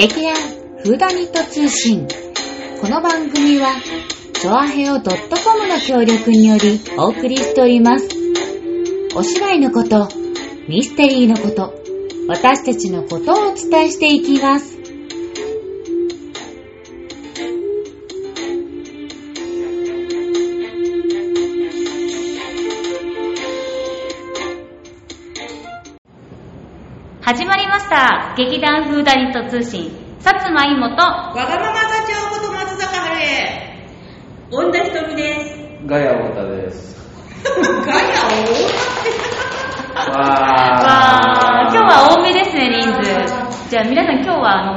劇団フーダニット通信。この番組は、チョアヘオ .com の協力によりお送りしております。お芝居のこと、ミステリーのこと、私たちのことをお伝えしていきます。始まりした。劇団フーダニット通信薩摩いもとわがまま座長こと松坂春江。恩田ひとみです。ガヤ太田です。ガヤわわー。今日は多めですね人数。じゃあ皆さん今日はあの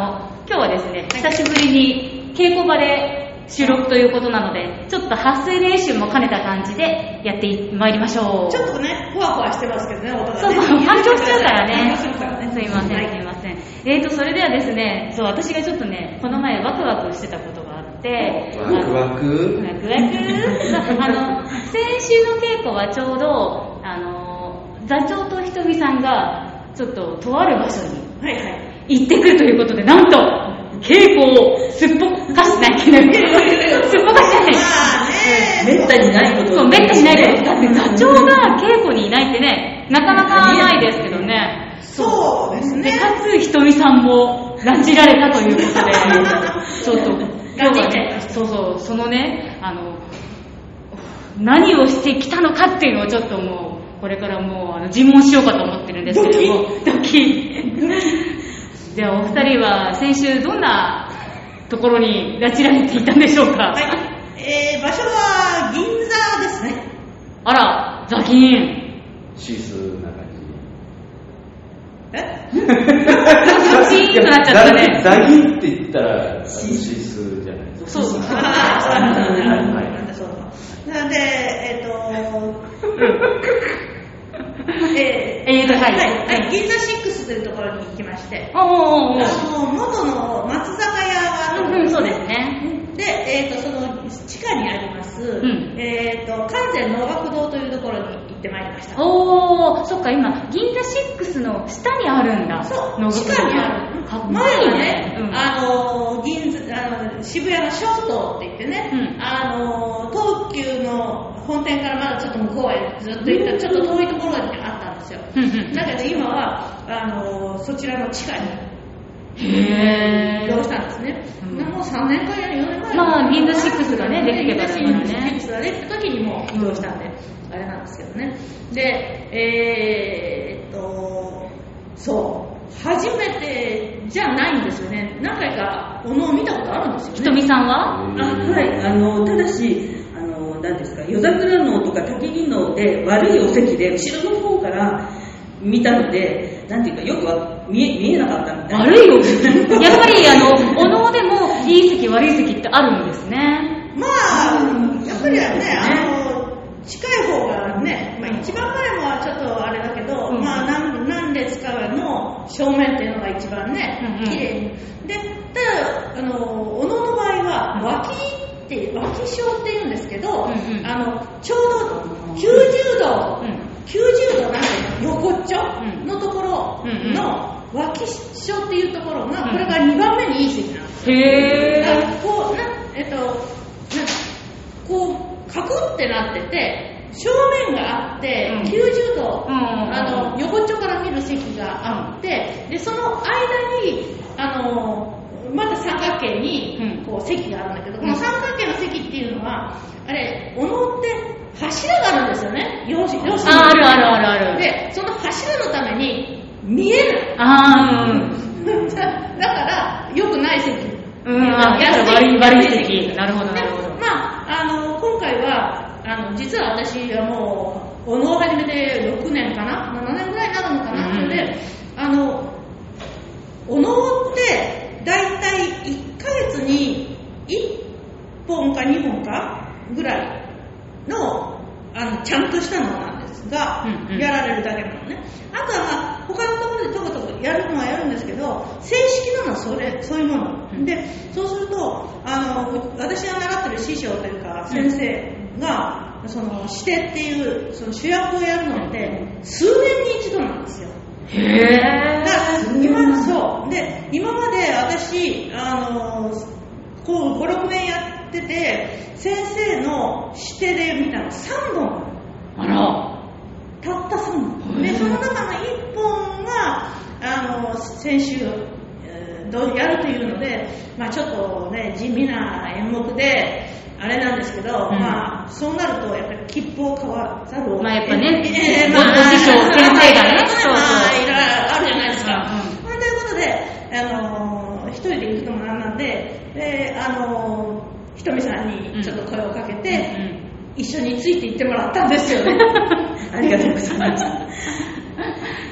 今日はですね久しぶりに稽古場で収録ということなのでちょっと発声練習も兼ねた感じでやってまいりましょう大。ちょっとね、ふわふわしてますけどね、音がね。そうそう、反響しちゃうからね。するからね。すいません、はいすいません。えーと、それではですね、そう、私がちょっとね、この前ワクワクしてたことがあって、ワクワク？ワクワク？あの、先週の稽古はちょうど、あの、座長とひとみさんが、ちょっととある場所にはいはい。行ってくるということで、なんと、稽古をすっぽかしないけない。すっぽかしない。めったにないことそう、めったにないです。だって座長が稽古にいないってね、なかなかないですけどね。そうですねで、かつ、ひとみさんも、拉致られたということで、ちょっと、今日はね、そうそう、そのね、あの、何をしてきたのかっていうのをちょっともう、これからもう、あの、尋問しようかと思ってるんですけれども、ドキ じゃあ、お二人は、先週どんなところに拉致られていたんでしょうか？はい。えー、場所は銀座ですね。あら、ザキン。シースな感え？シーンとなっちゃったね。ザギって言ったら、シースじゃないですか。そう。ああ、そう。なんで、えっ、と、ええーと、はい。はい、はい、銀座6というところに行きまして、おーおーおーあの、元の松坂屋があるうんうん、そうですね。で、えー、とその地下にあります、んえー、と関西能楽堂というところに行ってまいりました。おー、そっか、今、銀座6の下にあるんだ。そう、の地下にある。かっこいい前はね、うんあの銀座あの渋谷の小東って言ってね、うんあの東急の本店からまだちょっと向こうへずっと行った、ちょっと遠いところにあったんですよ。だけど今はあのそちらの地下にへー。移動したんですね。うんもう3年か4年前まあ銀座6がねできてから銀座ね6ができた時にもう移動したんで、あれなんですけどね。で、えー、っと、そう、初めてじゃないんですよね。何回かお能を見たことあるんですよね。ひとみさんは？あはい、あの、ただし、何ですか、夜桜能とか焚き木能で悪いお席で後ろの方から見たので、なんていうか、よくは見え見えなかったみたいな。悪いよ。やっぱり、あの、お能でも、いい席、悪い席ってあるんですね。まあ、やっぱりはね、あの、近い方がね、まあ一番前もはちょっとあれだけど、うんまあ何何列かの正面っていうのが一番ねうんうん、綺麗に。で、ただ、あの、脇小って言うんですけど、うんうん。あの、ちょうど90度、うん90度なんていうの横っちょうん。のところうんうん。の脇小っていうところが、うん。これが2番目にいい席なんですへだからー。こうな、えっと、なこう、カクってなってて、正面があって、うん。90度、うんあの、横っちょから見る席があって、で、その間に、あの、また三角形にうん、こう、席があるんだけど、こうんの三角形の席っていうのは、あれ、おのって柱があるんですよね。要す要するにあ、あるあるあるある。で、その柱のために、見えない。あー、うん。だから、良くない席。うん、あ、悪い、悪い席。なるほど、なるほど。まあ、あの、今回は、あの、実は私はもう、お能を始めて6年かな ?7 年ぐらいになるのかな、うんそれで、あの、お能って、だいたい1ヶ月に1本か2本かぐらいの、あの、ちゃんとしたのなんですが、うんうん。やられるだけなのね。あとはまあ、他のところでとことこやるのはやるんですけど、正式なのはそれ、そういうもの。うん。で、そうすると、あの、私が習ってる師匠というか、先生が、その、指定っていう、その主役をやるのって、数年に一度なんですよ。へだからぇ今そう。で今まで私あのこう56年やってて先生の指定で見たの3本。あら。たった3本。でその中の1本があの先週えーどうやるというので、まあ、ちょっとね地味な演目であれなんですけど、うん。まあそうなるとやっぱり切符を買わざるをまあやっぱね。えーごご師匠先生がねまあそうそうまあいろいろあるじゃないですか、うんまあということで、あのー一人で行くのもなんなんで、で、あのーひとみさんにちょっと声をかけて、一緒について行ったんですよね。ありがとうございます。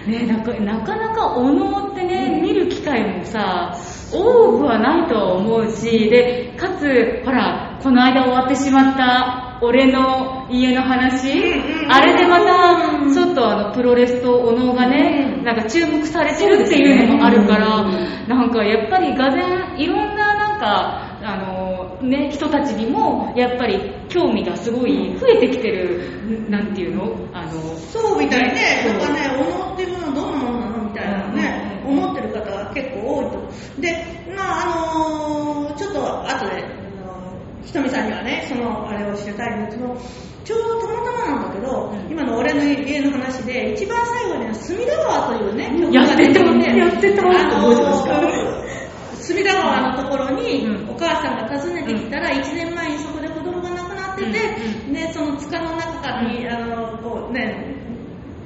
ねなかなかなかお能ってね、見る機会もさ、多くはないとは思うし、で、かつ、ほら、この間終わってしまった俺の家の話、んうんあれでまた、ちょっとあの、プロレスとお能がね、なんか注目されてるっていうのもあるから、なんかやっぱりがぜん、いろんななんか、ね、人たちにも、やっぱり興味がすごい増えてきてる、なんていうの？あの、そうみたいね、なんかね、お能っていうのはどんなものなのみたいなね、思ってる方が結構多いと。で、まああのーちょっと後で、あのーひとみさんにはね、そのあれをしてたいんですけど、ちょうどたまたまなんだけど、うん。今の俺の家の話で、一番最後には隅田川というね、曲やってた。が出てやってた。あのー覚えてますか？隅田川のところにうん。お母さんが訪ねてきたら、1年前にそこで子供が亡くなってて、うんでその塚の中に、あのこうね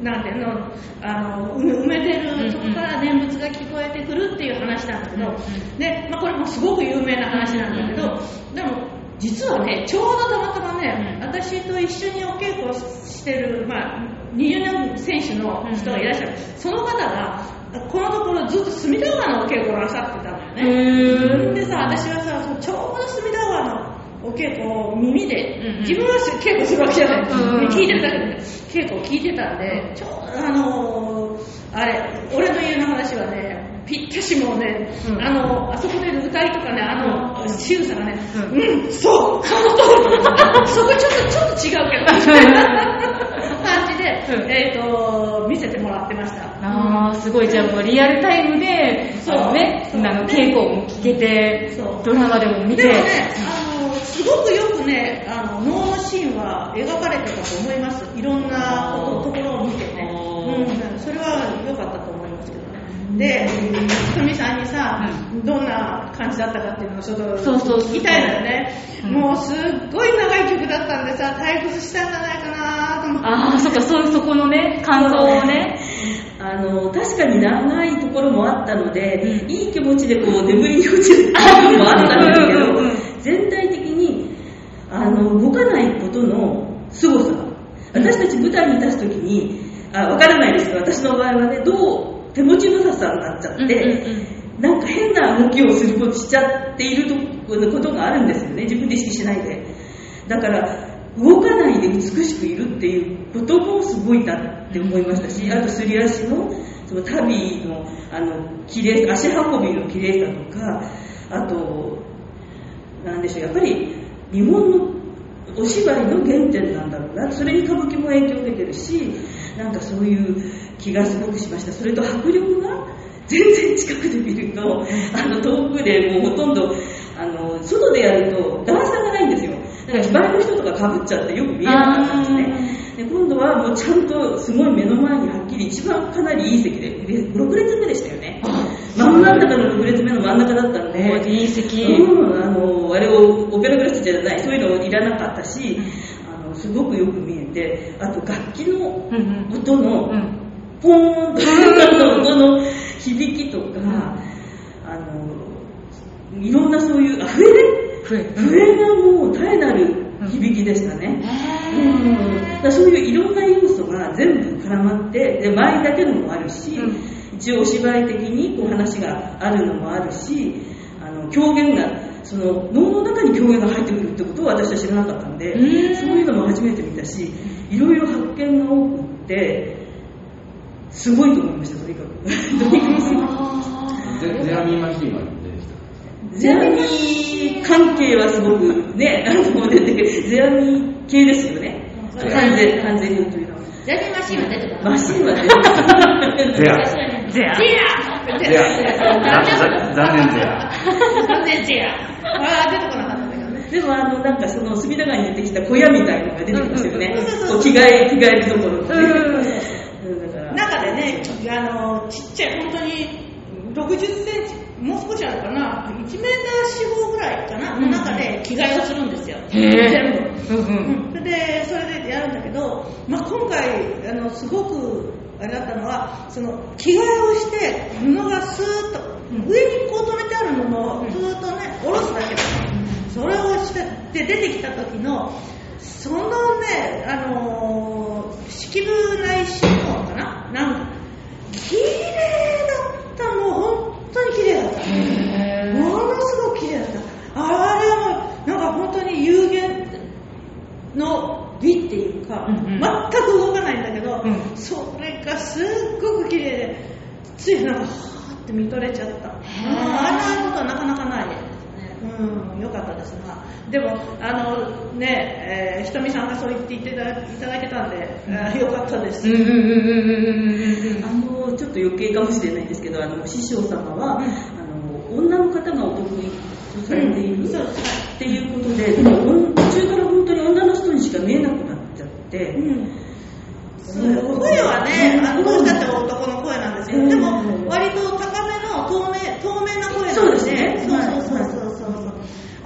なんていうの？あの埋埋めてるそこから念仏が聞こえてくるっていう話なんだけど、うんでまあ、これもすごく有名な話なんだけど、でも実はねちょうどたまたまね、うん。私と一緒にお稽古をしてる、まあ、20年選手の人がいらっしゃる、その方がこのところずっと隅田川のお稽古をなさってたね。へでさ、私はさ、ちょうど隅田川のお稽古を耳で、うんうん。自分は稽古するわけじゃない、うんうん。聞いてるだけで、稽古を聞いてたんで、ちょうどあのーあれ、俺の家の話はね、ぴったしもうね、うん。あの、あそこで歌いとかね、あの、うん。仕草がね、ううん、そう、その通り、そこちょっと、ちょっと違うけど、感じで、うんえっ、と、見せてもらってました。あーすごいじゃあもうリアルタイムでそうねあの稽古も聞けてドラマでも見てでもね、あの、すごくよくね、あの、能のシーンは描かれてたと思います。いろんなこと、ところを見てね。あうん、それは良かったと思いますけどね。で、ひとみさんにさ、どんな感じだったかっていうのをちょっとそうそうそう聞きたいのよね。うんもうすっごい長い曲だったんでさ、退屈したんじゃないか。ああそっかそうそこのね感想をね。あの確かに長いところもあったので、うん。いい気持ちでこう眠りに落ちる部分もあったんですけど、うんうんうん全体的にあの動かないことの凄さ。私たち舞台に立つ時にあ分からないです。けど私の場合はねどう手持ち無沙汰になっちゃって、うんうんなんか変な動きをすることしちゃっているとことがあるんですよね。自分で意識しないで。だから動かないで美しくいるっていうこともすごいなって思いましたしあとすり足のその旅のあの綺麗足運びの綺麗さとかあとなんでしょうやっぱり日本のお芝居の原点なんだろうな。それに歌舞伎も影響を受けてるしなんかそういう気がすごくしました。それと迫力が全然近くで見るとあの遠くでもうほとんどあの外でやると段差がないんですよ。だから芝居の人とかかぶっちゃってよく見えなかったんですね。で今度はもうちゃんとすごい目の前にはっきり一番かなりいい席で6列目でしたよね。真ん中の6列目の真ん中だったんで。いい席。うん、あのあれをオペラグラスじゃないそういうのいらなかったし、あのすごくよく見えてあと楽器の音のうん。ポーンと 音の響きとか、あのいろんなそういうあ笛？ね笛。笛がもう絶えなる響きでしたね、うん。だそういういろんな要素が全部絡まってで舞だけのもあるし、うん。一応お芝居的にこう話があるのもあるしあの狂言がその能の中に狂言が入ってくるってことを私は知らなかったんでうん。そういうのも初めて見たしいろいろ発見が多くってすごいと思いましたとにかくとにかくすごいゼゼアミーマヒーマンでした？ゼアミ関係はすごくね、あの出てゼアミ系ですよね。完全、完全にというのは。ジャニーマシーンは出てこない。マシンは出てこないゼア。ゼア。ジェアゼア。ざ残念ゼア。残念ジェア。ああ、出てこなかった。でもあのなんかその隅田川に出てきた小屋みたいなのが出てきますよね着替え着替えるところね、あの、ちっちゃい、本当に60センチ、もう少しあるかな、1メーター四方ぐらいかな、の中で着替えをするんですよ。全部。うんうん。うん。で、それでやるんだけど、まあ、今回、あの、すごく、あれだったのは、その、着替えをして、布がスーッと、上にこう止めてある布を、ずーっとね、下ろすだけだ。それをして、で、出てきた時の、そのね、あのー、敷布内シフォンかな？なんか、綺麗だった、もう本当に綺麗だった。ものすごく綺麗だった。あれはもう、なんか本当に有限の美っていうか、うんうん全く動かないんだけど、うんそれがすっごく綺麗で、ついなんか、はーって見とれちゃった。ああんなことはなかなかないですね。うん、よかったです。が。でも、あのね、えーひとみさんがそう言っていただいただけたんで、あーよかったです。ちょっと余計かもしれないんですけどあの師匠様は、うん。あの女の方がお得意とされている、っていうことででも途中から本当に女の人にしか見えなくなっちゃって、うん。声はね、あのどうしたって男の声なんですけど、でも割と高めの透明透明な声なんで、そうですねそうそうそうそうそう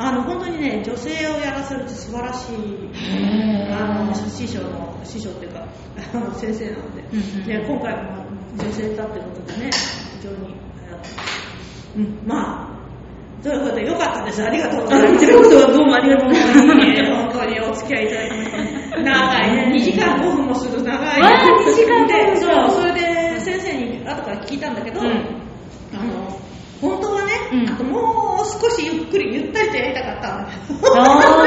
あの本当にね、女性をやらせると素晴らしいあの師匠の師匠っていうかあの先生なので、うんうんで今回も女性だってことでね、非常に、うん、まあ。ということで、よかったです。ありがとうございます。あこちらこそはどうもありがとうございます本当にお付き合いいただきまして。長いね。2時間5分もする長い。わあ2時間5分でそう、それで先生に後から聞いたんだけど、うんあの、本当はね、うんあともう少しゆっくり、ゆったりとやりたかったんだけど。あ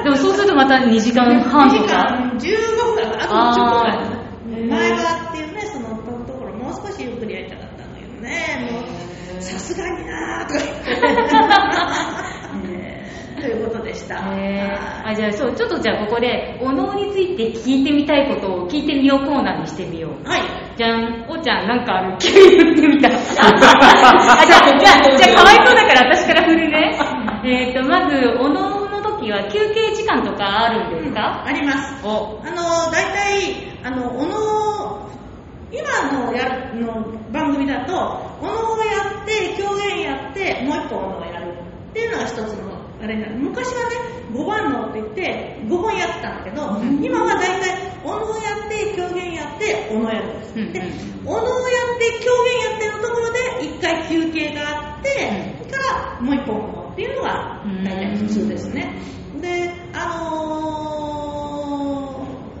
ーでもそうするとまた2時間半2時とか？間15分ぐらあと10分ぐらい前がっていうね、そのところ、もう少しゆっくりやりたかったんだけどね、もう、さすがになーとか言って。ねということでした。あじゃあそうちょっとじゃあここでお能について聞いてみたいことを聞いてみようコーナーにしてみよう。はい。じゃんおーちゃんなんかある？急に言ってみた。あじゃあじゃあじゃあかわいそうだから私から振るね。えっとまずお能の時は休憩時間とかあるんですか、あります。お。あの、大体、あの、おの、今のやるの番組だと、おのをやって、狂言やって、もう一本おのをやるっていうのが一つの、あれ。昔はね、5番のって言って、5本やってたんだけど、うん今は大体、おのをやって、狂言やって、おのやるんです。うんうんで、おのをやって、狂言やってのところで、一回休憩があって、それからもう一本おのっていうのが、大体普通ですね。で、あのー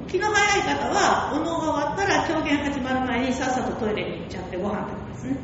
気の早い方は、お能が終わったら狂言始まる前にさっさとトイレに行っちゃってご飯食べますね。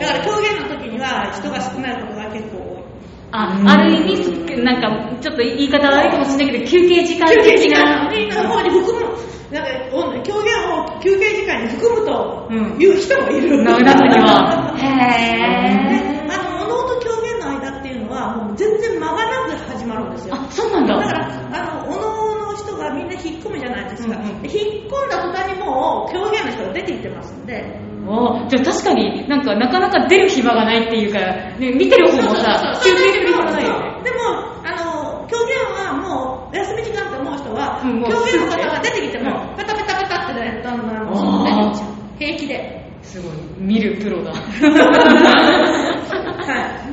だから狂言の時には人が少ないことが結構多い。あある意味なんかちょっと言い方悪いかもしれないけど休憩時間休憩時間の方に含む、なんかお狂言を休憩時間に含むとうんいう人もいる。な中には へねーあの、お能と狂言の間っていうのは、もう全然間がなく始まるんですよ。あそうなんだだから、あの、お能の人がみんな引っ込むじゃないですか。うんうんで引っ込んだ途端にもう、狂言の人が出てきてますんで。おじゃあ確かになんかなかなか出る暇がないっていうか、ね、見てる方もさそうそうそう休憩する暇がないよねでも、あの、狂言はもう、休み時間と思う人は、うん狂言の方が出てきてもうん、ペタペタペタってね、だんだんあー外出てきちゃう。平気で。すごい見るプロだ は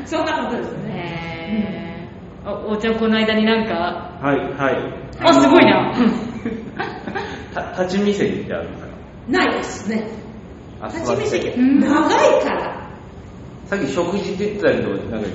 い。そんなことですね。へーあおちゃんこの間になんかはい、はい。あすごいな た立ち見席ってあるのか？ないですね。なあ立ち見席。うん長いから。さっき食事って言ってたけど、なんか、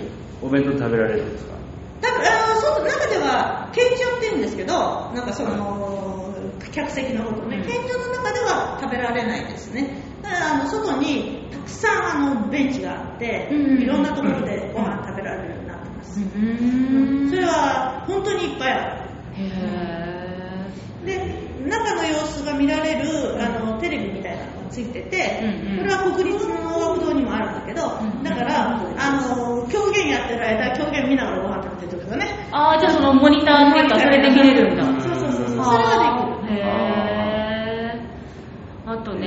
お弁当食べられるんですか？だから、あの、外、中では、県庁って言うんですけど、なんかその、客席のことね、うん県庁の中では食べられないですね。だから、あの、外にたくさん、あの、ベンチがあって、うんいろんなところでご飯食べられるようになってます。うんそれは、本当にいっぱいある。へで、中の様子が見られる、あの、テレビみたいなのがついてて、うんうんこれは国立のにもあるんだけど、んだから、あの、狂言やってる間、狂言見ながらご飯食べてるとかね。ーあーじゃあそのモニターっていうかそれで見れるんだそうそうそうそう。それあはできる。ー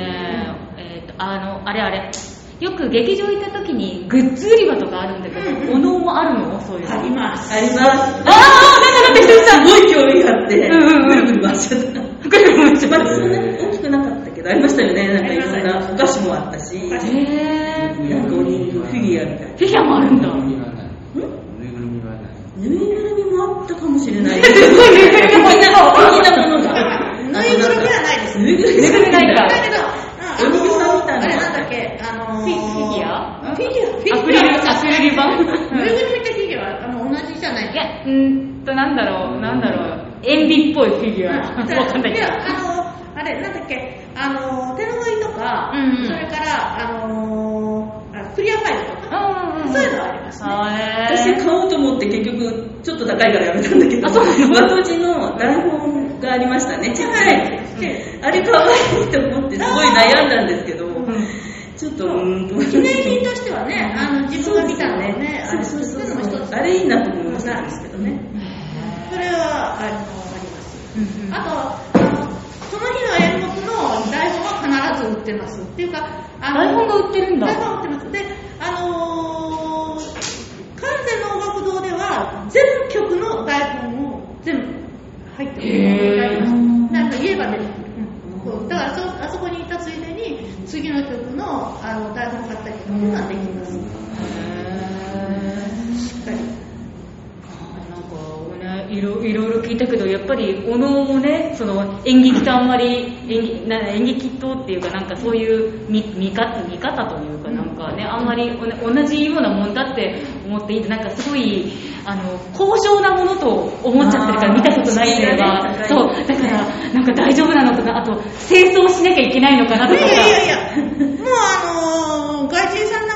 へあの、あれあれ、よく劇場行った時にグッズ売り場とかあるんだけど、おのもあるの？そういうの。あります。あります。あー、なんかなんかひとりさん。すごい興味があって、うんうんうんぐるぐる回しちゃった。ぐるぐる回しちゃった大きくなかったけど、ありましたよね。なんかいろんなお菓子もあったし、お菓子へー。なんかお人形、フィギュアみたいな。フィギュアもあるんだ。ぬいぐるみはない。ぬいぐるみはない。ぬいぐるみもあったかもしれない。すごいぬいぐるみ的な、ものが。ぬいぐるみはないです。ぬいぐるみぬいぐるみないかだけど、あお人形さんみたいなあれなんだっけ、あのー、フィフィギュアフィギュア、フィギュア。アクリル、アクリル板ぬいぐるみとフィギュア、あの、同じじゃないいや、うーんと、なんだろう、なんだろう、塩ビっぽいフィギュア。わかんないけど。あれ、なんだっけ、あの、手ぬぐいとか、うんうん。それから、あの、あクリアファイルとか、うんうんうん。そういうのはありますね。あ私買おうと思って結局ちょっと高いからやめたんだけど、あそう和とじの台本がありましたね。ちっちゃい。あれ可愛いと思ってすごい悩んだんですけど、ちょっとう。ーん記念品としてはね、あの、自分が見たのでね、あれ、そうそうのも一つ。あれいいなと思いましたんですけどね。それは、あの、あります。うんうん。あと、の台本は必ず売ってます。っていうか、あの台本が売ってるんだ台本売ってます。で、あのー、関西の音楽堂では、全曲の台本を全部入ってます。なんか言えば出てくる。だからそ、あそこに行ったついでに、次の曲のあの台本買ったりとかいうのはできます。しっかり。かね、いろいろ聞いたけど、やっぱり、おのもね、その演劇とあんまり、演劇な演劇とっていうか、なんかそういう見見方見方というか、なんかね、あんまりお同じようなもんだって思っていいなんかすごい、あの、高尚なものと思っちゃってるから見たことないというかあー、そう、だから、なんか大丈夫なのかな、あと、清掃しなきゃいけないのかなとかさ。いやいやいや、もうあのー、外人さん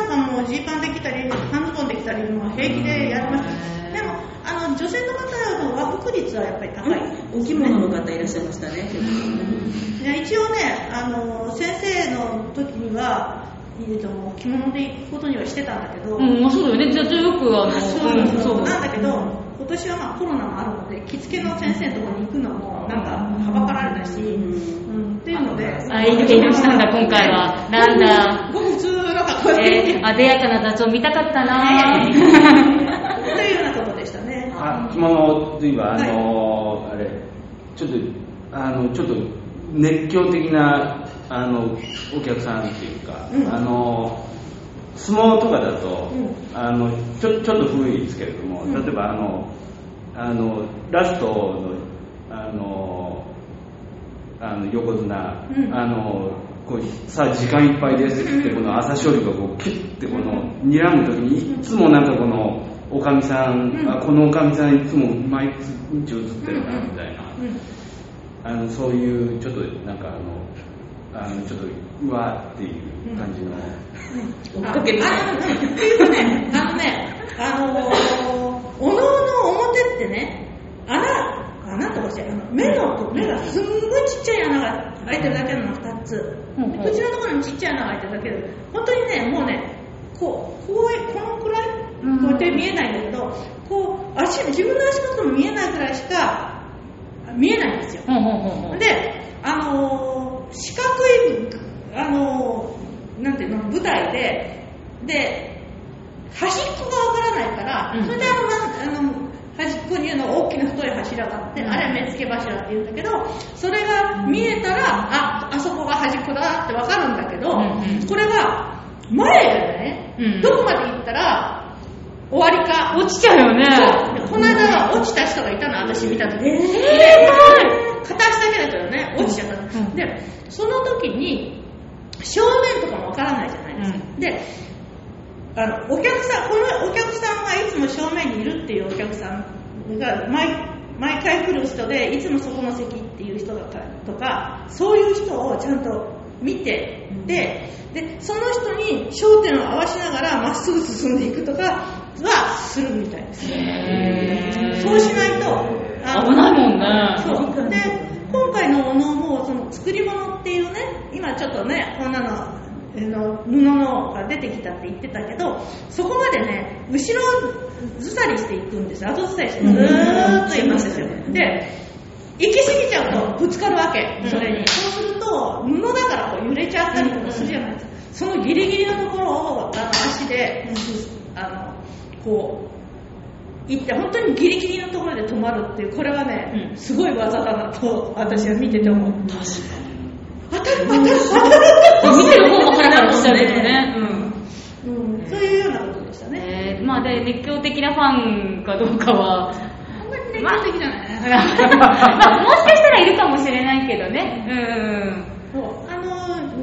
方の和服率はやっぱり高い。お着物の方いらっしゃいましたね。いや一応ね、あの、先生の時には、えっと着物で行くことにはしてたんだけど、うん、まあそうだよね。じゃあよくあの、そうなんだけど、今年はまあコロナもあるので、着付けの先生のところに行くのも、なんか、はばかられたし、うん、っていうので、あ、遠慮したんだ、今回は。なんだ。ごく普通の格好で、えー、あでやかな座長見たかったな というね。あ着物といえば、あのあれ、ちょっと、あの、ちょっと熱狂的な、あの、お客さんっていうか、うん。あの、相撲とかだと、うん。あのちょちょっと古いですけれども、うん。例えばあのあのラストのあのあの横綱、うん。あのこうさあ時間いっぱいですって言ってこの朝青龍がこうキュッてこの睨む時にいつもなんかこのおかみさん、うん。あこのおかみさんいつも毎日映ってるなみたいな、うん。あのそういうちょっとなんかあのあのちょっとうわーっていう感じの、追っかけて。ああのっていうかね、あのね、あのー、おのの表ってね、穴、穴とかして、あの目の、目がすんごいちっちゃい穴が開いてるだけなの、二つ。うんうん。口のところにちっちゃい穴が開いてるだけで、本当にね、もうね、こう、こう、このくらい、うんこうやって見えないんだけど、こう、足、自分の足元も見えないくらいしか見えないんですよ。で、あのー四角い、あのーなんていうの、舞台で、で、端っこがわからないから、うん。それであの、あの、端っこにあの大きな太い柱があって、うん。あれ目付け柱って言うんだけど、それが見えたら、あ、あそこが端っこだってわかるんだけど、これが、前がね、うん。どこまで行ったら、終わりか、落ちちゃうよね。そうこの間落ちた人がいたの、私見た時。えーで片足だけだけどね、落ちちゃったの。うんで、その時に、正面とかもわからないじゃないですか。うで、あの、お客さん、このお客さんがいつも正面にいるっていうお客さんが、毎毎回来る人で、いつもそこの席っていう人だからとか、そういう人をちゃんと見て、で、で、その人に焦点を合わしながらまっすぐ進んでいくとかはするみたいです。そうしないと、危ないもんね。そう。で、今回のお能も、その作り物っていうね、今ちょっとね、こんなの、あの布のが出てきたって言ってたけど、そこまでね、後ろずさりしていくんですよ。後ずさりしてずーっといくんですよ。で、行き過ぎちゃうと、とぶつかるわけ、うんそれに。そうすると、布だからこう揺れちゃったりとかするじゃないですか。そのギリギリのところを、あの、足で、あの、こう、行って、本当にギリギリのところで止まるっていう、これはね、うんすごい技だなと、私は見てて思う。確か当たる当たる当たるに。見てる方もハラハラしちゃうけどね。うん。うん、そういうようなことでしたね。えー、まあで、熱狂的なファンかどうかは、あんまり熱狂的じゃない。まあ、もしかしたらいるかもしれないけどね。うん。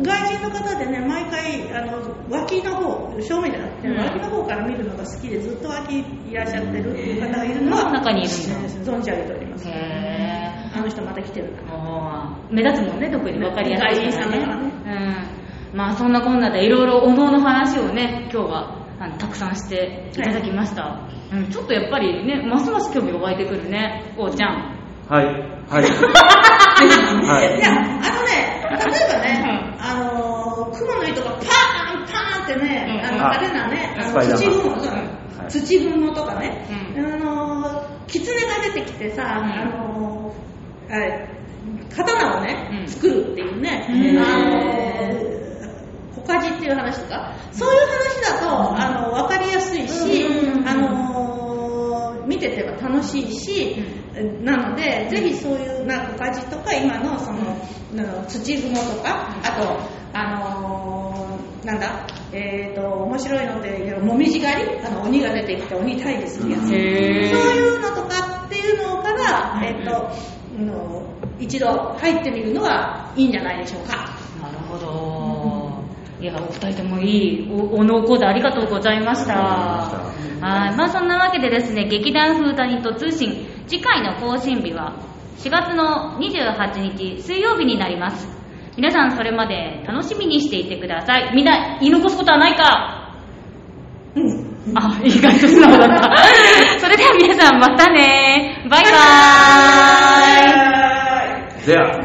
外人の方でね、毎回あの脇の方、正面じゃなくて、うん脇の方から見るのが好きで、ずっと脇いらっしゃってるっていう方がいるのは、中にいるんだ存じ上げております。へあの人また来てるな。目立つもんね、特に分かりやすいからね。外人さんだからねうん。まあそんなこんなでいろいろおのおの話をね、今日はあのたくさんしていただきました。うん、ちょっとやっぱりね、ますます興味が湧いてくるね、おうちゃん。はい。はい。はいいや、あのね、例えばね、あの雲の糸がパーンパーンってね、うんあの派手なね、あスの土雲、はい。土雲とかね、うん。あの狐が出てきてさ、うん。あのあれ刀をね、うん。作るっていうね、うん。あの小火事っていう話とか、そういう話だと、あの分かりやすいし、うん。あの見てては楽しいし、なので、ぜひそういうな小火事とか、今のその、土雲とか、あと、あのーなんだ、えっ、と、面白いので、もみじ狩り？あの、鬼が出てきて鬼退治するやつ。そういうのとかっていうのから、えっ、と、あの一度入ってみるのはいいんじゃないでしょうか。なるほど。いや、お二人ともいいお、おのおこでありがとうございました。はい。まあそんなわけでですね、劇団フータニット通信、次回の更新日は4月の28日水曜日になります。皆さんそれまで楽しみにしていてください。みんな言い残すことはないか？うん。あ、意外と素直だった。それでは皆さんまたね。バイバーイ。